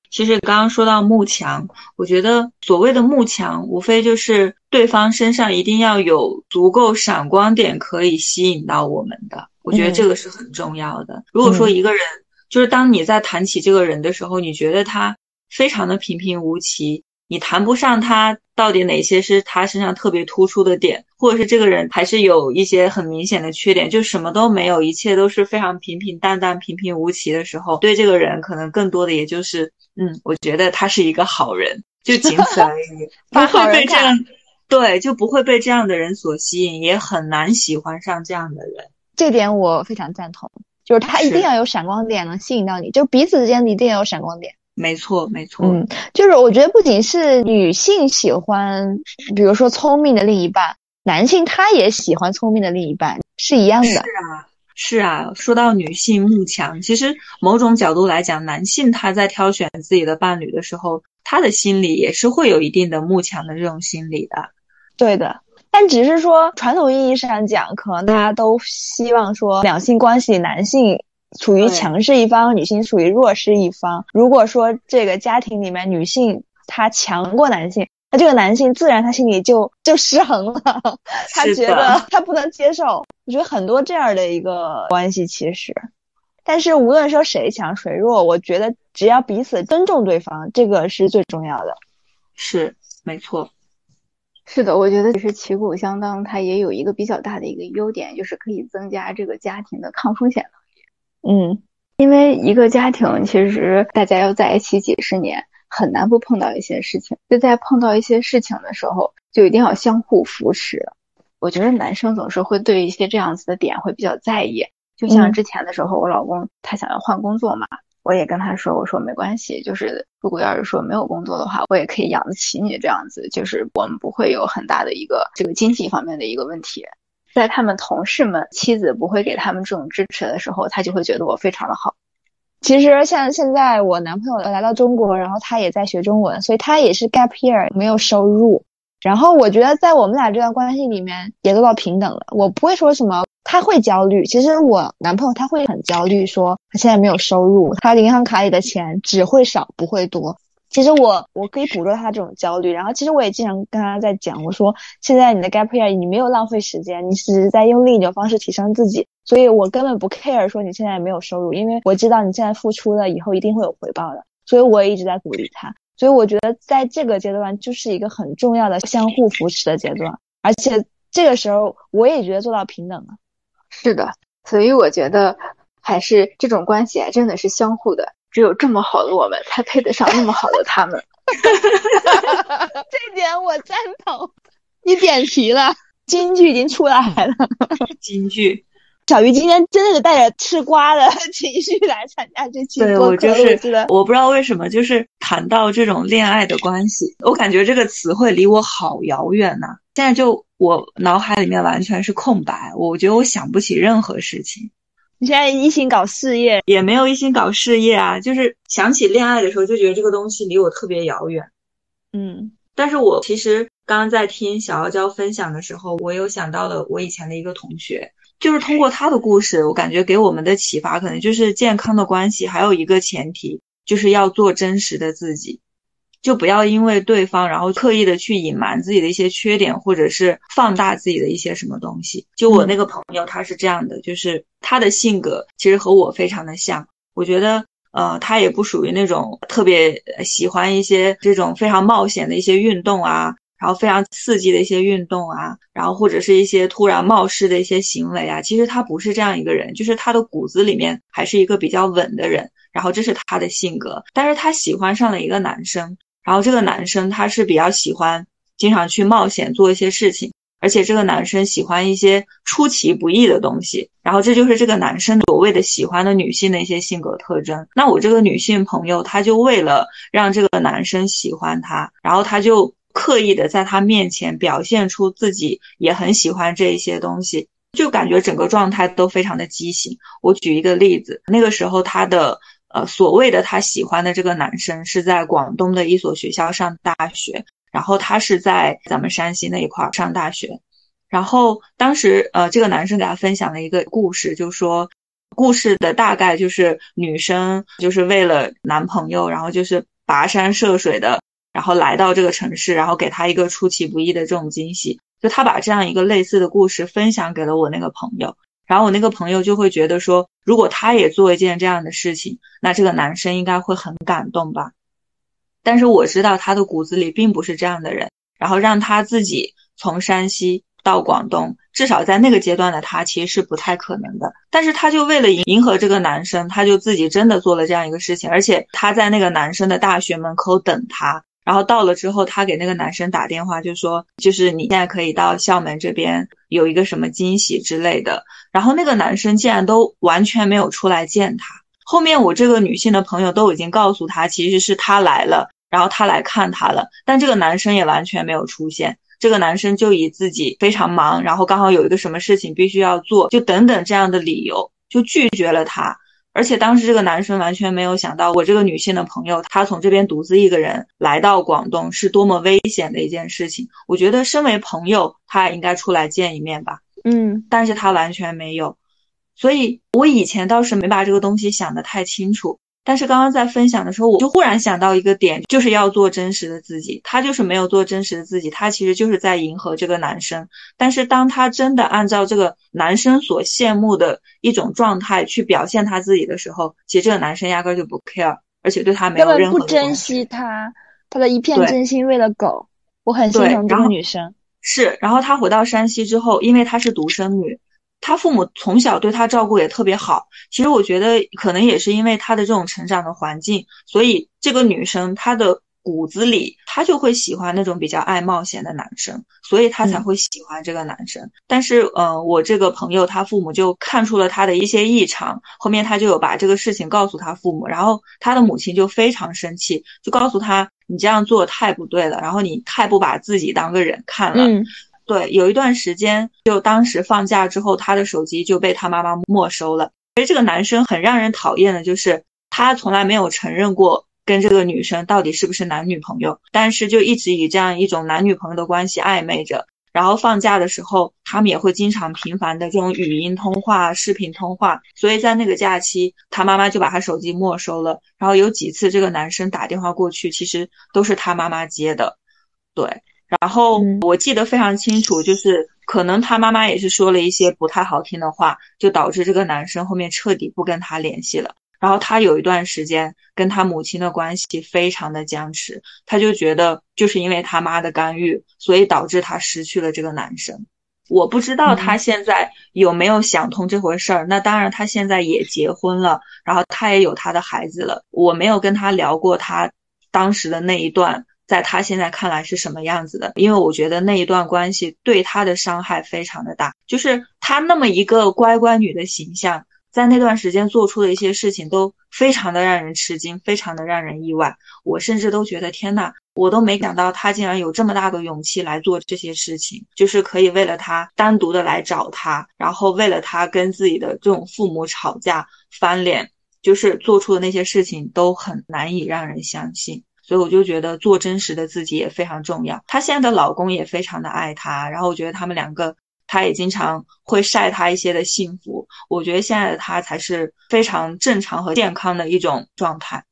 其实刚刚说到慕强，我觉得所谓的慕强，无非就是对方身上一定要有足够闪光点可以吸引到我们的。我觉得这个是很重要的。如果说一个人，就是当你在谈起这个人的时候，你觉得他非常的平平无奇，你谈不上他到底哪些是他身上特别突出的点，或者是这个人还是有一些很明显的缺点，就什么都没有，一切都是非常平平淡淡、平平无奇的时候，对这个人可能更多的也就是。嗯，我觉得他是一个好人，就仅此而已。不会被这样，对，就不会被这样的人所吸引，也很难喜欢上这样的人。这点我非常赞同，就是他一定要有闪光点，能吸引到你，就彼此之间一定要有闪光点。没错，没错。嗯，就是我觉得不仅是女性喜欢，比如说聪明的另一半，男性他也喜欢聪明的另一半，是一样的。是啊。是啊，说到女性慕强，其实某种角度来讲，男性他在挑选自己的伴侣的时候，他的心里也是会有一定的慕强的这种心理的。对的，但只是说传统意义上讲，可能大家都希望说两性关系，男性处于强势一方，女性处于弱势一方。如果说这个家庭里面女性她强过男性。那这个男性自然他心里就 就失衡了，他觉得他不能接受。我觉得很多这样的一个关系，其实，但是无论说谁强谁弱，我觉得只要彼此尊重对方，这个是最重要的。是，没错。是的，我觉得其实旗鼓相当，它也有一个比较大的一个优点，就是可以增加这个家庭的抗风险能力。嗯，因为一个家庭其实大家要在一起几十年。很难不碰到一些事情，就在碰到一些事情的时候，就一定要相互扶持。我觉得男生总是会对一些这样子的点会比较在意。就像之前的时候，我老公他想要换工作嘛，我也跟他说，我说没关系，就是如果要是说没有工作的话，我也可以养得起你这样子，就是我们不会有很大的一个这个经济方面的一个问题。在他们同事们妻子不会给他们这种支持的时候，他就会觉得我非常的好。其实像现在我男朋友来到中国，然后他也在学中文，所以他也是 gap year 没有收入。然后我觉得在我们俩这段关系里面也做到平等了。我不会说什么他会焦虑，其实我男朋友他会很焦虑，说他现在没有收入，他银行卡里的钱只会少不会多。其实我我可以捕捉他这种焦虑，然后其实我也经常跟他在讲，我说现在你的 gap year 你没有浪费时间，你只是在用另一种方式提升自己，所以我根本不 care 说你现在没有收入，因为我知道你现在付出了以后一定会有回报的，所以我也一直在鼓励他，所以我觉得在这个阶段就是一个很重要的相互扶持的阶段，而且这个时候我也觉得做到平等了，是的，所以我觉得还是这种关系啊，真的是相互的。只有这么好的我们，才配得上那么好的他们。这点我赞同。你点题了，金句已经出来了。金句，小鱼今天真的是带着吃瓜的情绪来参加这期对我就是，我不知道为什么，就是谈到这种恋爱的关系，我感觉这个词汇离我好遥远呐。现在就我脑海里面完全是空白，我觉得我想不起任何事情。你现在一心搞事业，也没有一心搞事业啊。就是想起恋爱的时候，就觉得这个东西离我特别遥远。嗯，但是我其实刚刚在听小傲娇分享的时候，我有想到了我以前的一个同学，就是通过他的故事，我感觉给我们的启发可能就是健康的关系，还有一个前提就是要做真实的自己，就不要因为对方然后刻意的去隐瞒自己的一些缺点，或者是放大自己的一些什么东西。就我那个朋友他是这样的，就是他的性格其实和我非常的像，我觉得呃他也不属于那种特别喜欢一些这种非常冒险的一些运动啊。然后非常刺激的一些运动啊，然后或者是一些突然冒失的一些行为啊，其实他不是这样一个人，就是他的骨子里面还是一个比较稳的人。然后这是他的性格，但是他喜欢上了一个男生，然后这个男生他是比较喜欢经常去冒险做一些事情，而且这个男生喜欢一些出其不意的东西。然后这就是这个男生所谓的喜欢的女性的一些性格特征。那我这个女性朋友，她就为了让这个男生喜欢她，然后她就。刻意的在他面前表现出自己也很喜欢这一些东西，就感觉整个状态都非常的畸形。我举一个例子，那个时候他的呃所谓的他喜欢的这个男生是在广东的一所学校上大学，然后他是在咱们山西那一块上大学，然后当时呃这个男生给他分享了一个故事，就说故事的大概就是女生就是为了男朋友，然后就是跋山涉水的。然后来到这个城市，然后给他一个出其不意的这种惊喜，就他把这样一个类似的故事分享给了我那个朋友，然后我那个朋友就会觉得说，如果他也做一件这样的事情，那这个男生应该会很感动吧。但是我知道他的骨子里并不是这样的人，然后让他自己从山西到广东，至少在那个阶段的他其实是不太可能的。但是他就为了迎迎合这个男生，他就自己真的做了这样一个事情，而且他在那个男生的大学门口等他。然后到了之后，他给那个男生打电话，就说就是你现在可以到校门这边有一个什么惊喜之类的。然后那个男生竟然都完全没有出来见他。后面我这个女性的朋友都已经告诉他，其实是他来了，然后他来看他了，但这个男生也完全没有出现。这个男生就以自己非常忙，然后刚好有一个什么事情必须要做，就等等这样的理由，就拒绝了他。而且当时这个男生完全没有想到，我这个女性的朋友，她从这边独自一个人来到广东是多么危险的一件事情。我觉得身为朋友，他也应该出来见一面吧。嗯，但是他完全没有，所以我以前倒是没把这个东西想得太清楚。但是刚刚在分享的时候，我就忽然想到一个点，就是要做真实的自己。他就是没有做真实的自己，他其实就是在迎合这个男生。但是当他真的按照这个男生所羡慕的一种状态去表现他自己的时候，其实这个男生压根就不 care，而且对他没有任何不珍惜他，他的一片真心喂了狗。我很心疼这个女生。是，然后他回到山西之后，因为她是独生女。他父母从小对他照顾也特别好，其实我觉得可能也是因为他的这种成长的环境，所以这个女生她的骨子里她就会喜欢那种比较爱冒险的男生，所以她才会喜欢这个男生。但是，呃，我这个朋友他父母就看出了他的一些异常，后面他就有把这个事情告诉他父母，然后他的母亲就非常生气，就告诉他你这样做太不对了，然后你太不把自己当个人看了。对，有一段时间，就当时放假之后，他的手机就被他妈妈没收了。其实这个男生很让人讨厌的，就是他从来没有承认过跟这个女生到底是不是男女朋友，但是就一直以这样一种男女朋友的关系暧昧着。然后放假的时候，他们也会经常频繁的这种语音通话、视频通话。所以在那个假期，他妈妈就把他手机没收了。然后有几次这个男生打电话过去，其实都是他妈妈接的。对。然后我记得非常清楚，就是可能他妈妈也是说了一些不太好听的话，就导致这个男生后面彻底不跟他联系了。然后他有一段时间跟他母亲的关系非常的僵持，他就觉得就是因为他妈的干预，所以导致他失去了这个男生。我不知道他现在有没有想通这回事儿。那当然，他现在也结婚了，然后他也有他的孩子了。我没有跟他聊过他当时的那一段。在他现在看来是什么样子的？因为我觉得那一段关系对他的伤害非常的大，就是他那么一个乖乖女的形象，在那段时间做出的一些事情都非常的让人吃惊，非常的让人意外。我甚至都觉得天呐，我都没想到他竟然有这么大的勇气来做这些事情，就是可以为了他单独的来找他，然后为了他跟自己的这种父母吵架翻脸，就是做出的那些事情都很难以让人相信。所以我就觉得做真实的自己也非常重要。她现在的老公也非常的爱她，然后我觉得他们两个她也经常会晒她一些的幸福。我觉得现在的她才是非常正常和健康的一种状态。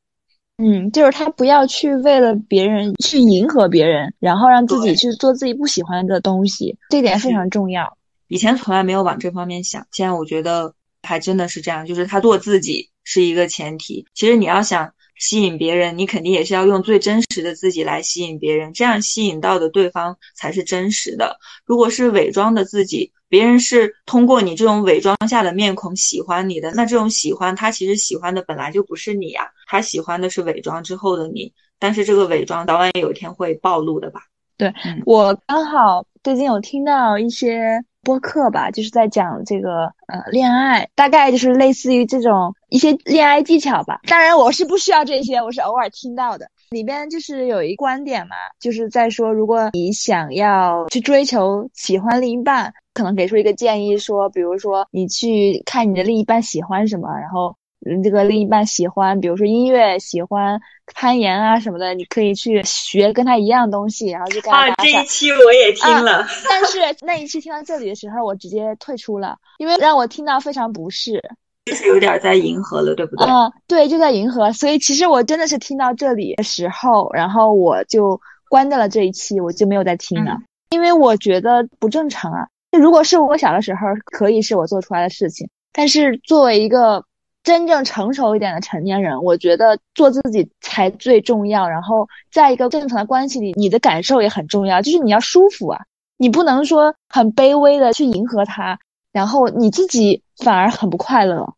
嗯，就是她不要去为了别人去迎合别人，然后让自己去做自己不喜欢的东西，这点非常重要。以前从来没有往这方面想，现在我觉得还真的是这样，就是他做自己是一个前提。其实你要想吸引别人，你肯定也是要用最真实的自己来吸引别人，这样吸引到的对方才是真实的。如果是伪装的自己，别人是通过你这种伪装下的面孔喜欢你的，那这种喜欢他其实喜欢的本来就不是你呀、他喜欢的是伪装之后的你。但是这个伪装早晚有一天会暴露的吧？对我刚好最近有听到一些播客吧，就是在讲这个呃恋爱，大概就是类似于这种一些恋爱技巧吧。当然我是不需要这些，我是偶尔听到的。里边就是有一观点嘛，就是在说，如果你想要去追求喜欢另一半，可能给出一个建议说，比如说你去看你的另一半喜欢什么，然后，这个另一半喜欢，比如说音乐，喜欢攀岩啊什么的，你可以去学跟他一样东西，然后去跟他啊，这一。期我也听了。但是那一期听到这里的时候，我直接退出了，因为让我听到非常不适。就是有点在迎合了，对不对？嗯，对，就在迎合，所以其实我真的是听到这里的时候，然后我就关掉了这一期，我就没有再听了，嗯因为我觉得不正常啊。如果是我小的时候，可以是我做出来的事情，但是作为一个真正成熟一点的成年人，我觉得做自己才最重要。然后在一个正常的关系里，你的感受也很重要，就是你要舒服啊，你不能说很卑微的去迎合他，然后你自己反而很不快乐。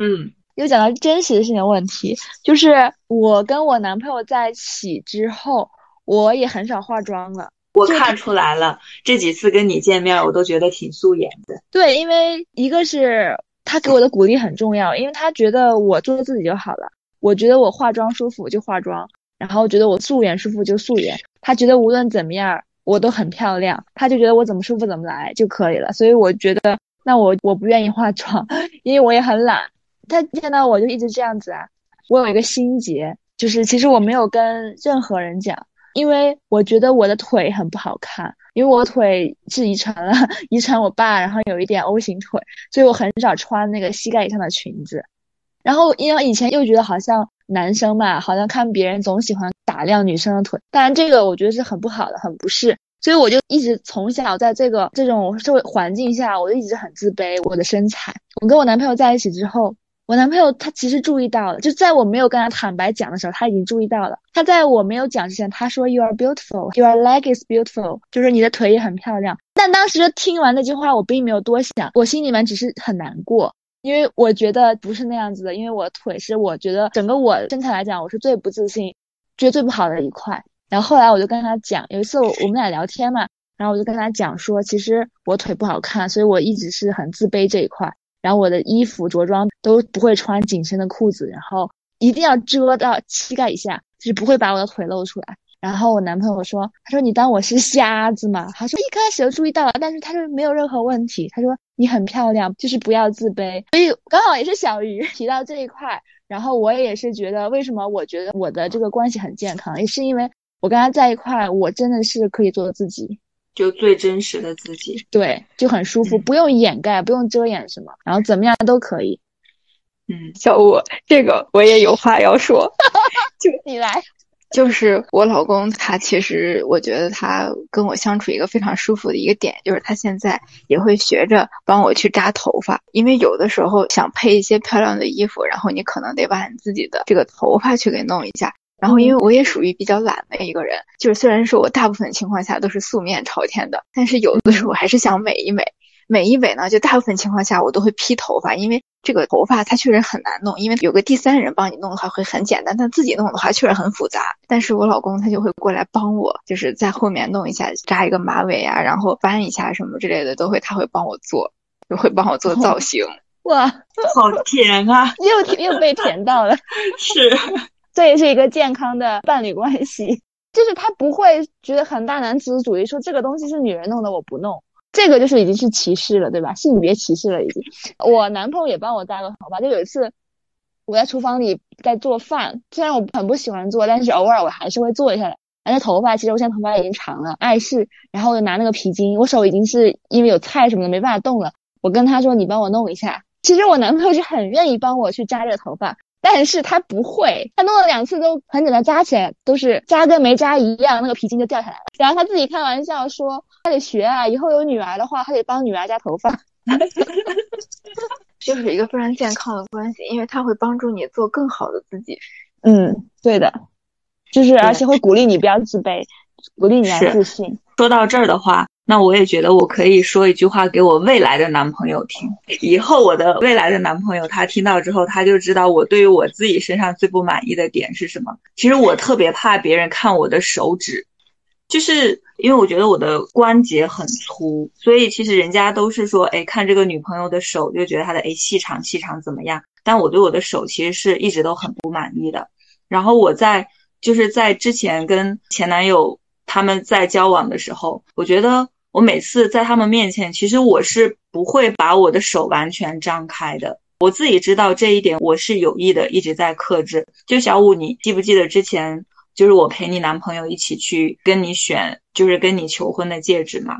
嗯又讲到真实的事情的问题，就是我跟我男朋友在一起之后，我也很少化妆了。我看出来了，这几次跟你见面，我都觉得挺素颜的。对，因为一个是他给我的鼓励很重要，因为他觉得我做自己就好了。我觉得我化妆舒服就化妆，然后觉得我素颜舒服就素颜。他觉得无论怎么样我都很漂亮，他就觉得我怎么舒服怎么来就可以了。所以我觉得，那我我不愿意化妆，因为我也很懒。他见到我就一直这样子啊。我有一个心结，就是其实我没有跟任何人讲，因为我觉得我的腿很不好看，因为我腿是遗传了，遗传我爸，然后有一点 O 型腿，所以我很少穿那个膝盖以上的裙子。然后因为以前又觉得好像男生嘛，好像看别人总喜欢打量女生的腿，当然这个我觉得是很不好的，很不适。所以我就一直从小在这个这种社会环境下，我就一直很自卑我的身材。我跟我男朋友在一起之后，我男朋友他其实注意到了，就在我没有跟他坦白讲的时候，他已经注意到了。他在我没有讲之前，他说 “You are beautiful, your leg is beautiful”，就是你的腿也很漂亮。但当时听完那句话，我并没有多想，我心里面只是很难过，因为我觉得不是那样子的，因为我腿是我觉得整个我身材来讲，我是最不自信、觉得最不好的一块。然后后来我就跟他讲，有一次我我们俩聊天嘛，然后我就跟他讲说，其实我腿不好看，所以我一直是很自卑这一块。然后我的衣服着装都不会穿紧身的裤子，然后一定要遮到膝盖以下，就是不会把我的腿露出来。然后我男朋友说，他说你当我是瞎子吗？他说一开始就注意到了，但是他说没有任何问题。他说你很漂亮，就是不要自卑。所以刚好也是小鱼提到这一块，然后我也是觉得为什么我觉得我的这个关系很健康，也是因为我跟他在一块，我真的是可以做自己。就最真实的自己。对，就很舒服，嗯不用掩盖，不用遮掩什么，然后怎么样都可以。嗯，小五，这个我也有话要说。就你来，就是我老公，他其实我觉得他跟我相处一个非常舒服的一个点，就是他现在也会学着帮我去扎头发，因为有的时候想配一些漂亮的衣服，然后你可能得把你自己的这个头发去给弄一下。然后，因为我也属于比较懒的一个人，就是虽然说我大部分情况下都是素面朝天的，但是有的时候还是想美一美。美一美呢，就大部分情况下我都会披头发，因为这个头发它确实很难弄，因为有个第三人帮你弄的话会很简单，但自己弄的话确实很复杂。但是我老公他就会过来帮我，就是在后面弄一下，扎一个马尾啊，然后翻一下什么之类的都会，他会帮我做，就会帮我做造型。哇，好甜啊！又甜又被甜到了，是，这也是一个健康的伴侣关系，就是他不会觉得很大男子主义，说这个东西是女人弄的，我不弄。这个就是已经是歧视了，对吧？性别歧视了已经。我男朋友也帮我扎过头发，就有一次我在厨房里在做饭，虽然我很不喜欢做，但是偶尔我还是会做一下来。然后头发其实我现在头发已经长了，碍事，然后我就拿那个皮筋，我手已经是因为有菜什么的没办法动了，我跟他说你帮我弄一下。其实我男朋友是很愿意帮我去扎这个头发，但是他不会，他弄了两次都很简单，扎起来都是扎跟没扎一样，那个皮筋就掉下来了。然后他自己开玩笑说他得学啊，以后有女儿的话，他得帮女儿扎头发。就是一个非常健康的关系，因为他会帮助你做更好的自己。嗯，对的，就是而且会鼓励你不要自卑，鼓励你来自信。说到这儿的话，那我也觉得我可以说一句话给我未来的男朋友听。以后我的未来的男朋友他听到之后，他就知道我对于我自己身上最不满意的点是什么。其实我特别怕别人看我的手指。就是因为我觉得我的关节很粗，所以其实人家都是说，哎，看这个女朋友的手就觉得她的哎细长细长怎么样？但我对我的手其实是一直都很不满意的。然后我在就是在之前跟前男友他们在交往的时候，我觉得我每次在他们面前，其实我是不会把我的手完全张开的。我自己知道这一点，我是有意的一直在克制。就小五，你记不记得之前？就是我陪你男朋友一起去跟你选，就是跟你求婚的戒指嘛。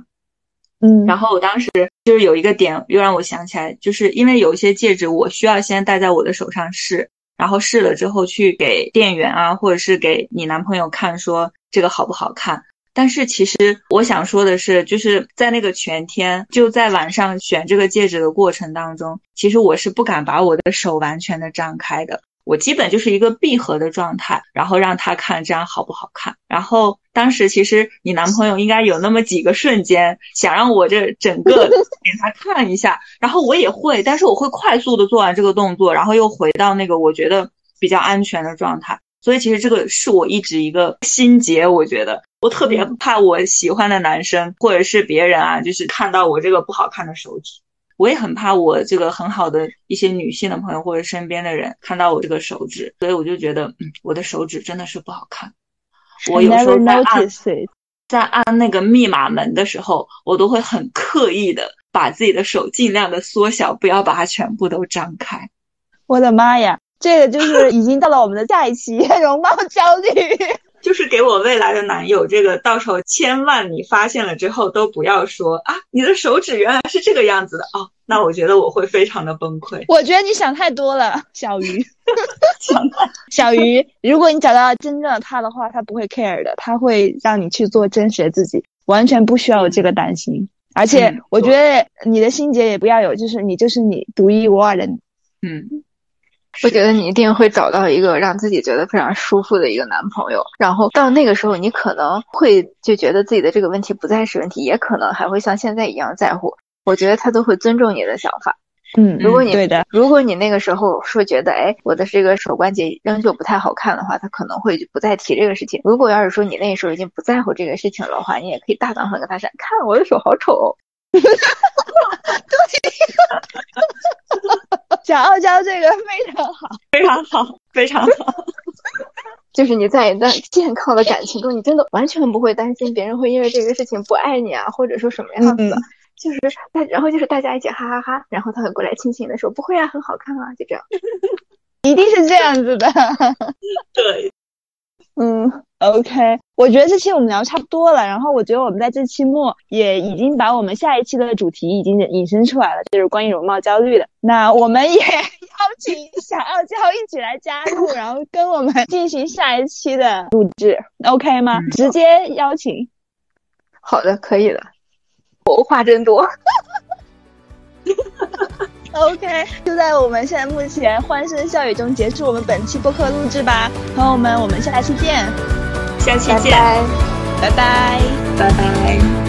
嗯，然后我当时就是有一个点又让我想起来，就是因为有一些戒指我需要先戴在我的手上试，然后试了之后去给店员啊，或者是给你男朋友看，说这个好不好看。但是其实我想说的是，就是在那个全天就在晚上选这个戒指的过程当中，其实我是不敢把我的手完全的张开的。我基本就是一个闭合的状态，然后让他看这样好不好看。然后当时其实你男朋友应该有那么几个瞬间想让我这整个 给他看一下，然后我也会，但是我会快速的做完这个动作，然后又回到那个我觉得比较安全的状态。所以其实这个是我一直一个心结，我觉得我特别怕我喜欢的男生或者是别人啊，就是看到我这个不好看的手指。我也很怕我这个很好的一些女性的朋友或者身边的人看到我这个手指，所以我就觉得，嗯，我的手指真的是不好看。我有时候在按在按那个密码门的时候，我都会很刻意的把自己的手尽量的缩小，不要把它全部都张开。我的妈呀，这个就是已经到了我们的下一期容貌焦虑。就是给我未来的男友，这个到时候千万你发现了之后都不要说啊，你的手指原来是这个样子的哦，那我觉得我会非常的崩溃。我觉得你想太多了，小鱼。小鱼，如果你找到真正的他的话，他不会 care 的，他会让你去做真实的自己，完全不需要有这个担心。而且我觉得你的心结也不要有，就是你就是你独一无二的。嗯。我觉得你一定会找到一个让自己觉得非常舒服的一个男朋友，然后到那个时候，你可能会就觉得自己的这个问题不再是问题，也可能还会像现在一样在乎。我觉得他都会尊重你的想法。嗯，如果你对的，如果你那个时候说觉得，哎，我的这个手关节仍旧不太好看的话，他可能会不再提这个事情。如果要是说你那时候已经不在乎这个事情的话，你也可以大方的跟他说，看我的手好丑。哈哈哈对，小傲娇这个非常好，非常好，非常好。就是你在一段健康的感情中，你真的完全不会担心别人会因为这个事情不爱你啊，或者说什么样子。就是大，然后就是大家一起哈哈哈，然后他会过来亲亲的说：“不会啊，很好看啊。”就这样，一定是这样子的。对。嗯，OK，我觉得这期我们聊差不多了，然后我觉得我们在这期末也已经把我们下一期的主题已经引申出来了，就是关于容貌焦虑的。那我们也 邀请小傲娇一起来加入，然后跟我们进行下一期的录制，OK 吗？直接邀请。好的，可以的。我话真多。OK，就在我们现在目前欢声笑语中结束我们本期播客录制吧，朋友们，我们下期见，下期见，拜拜，拜拜。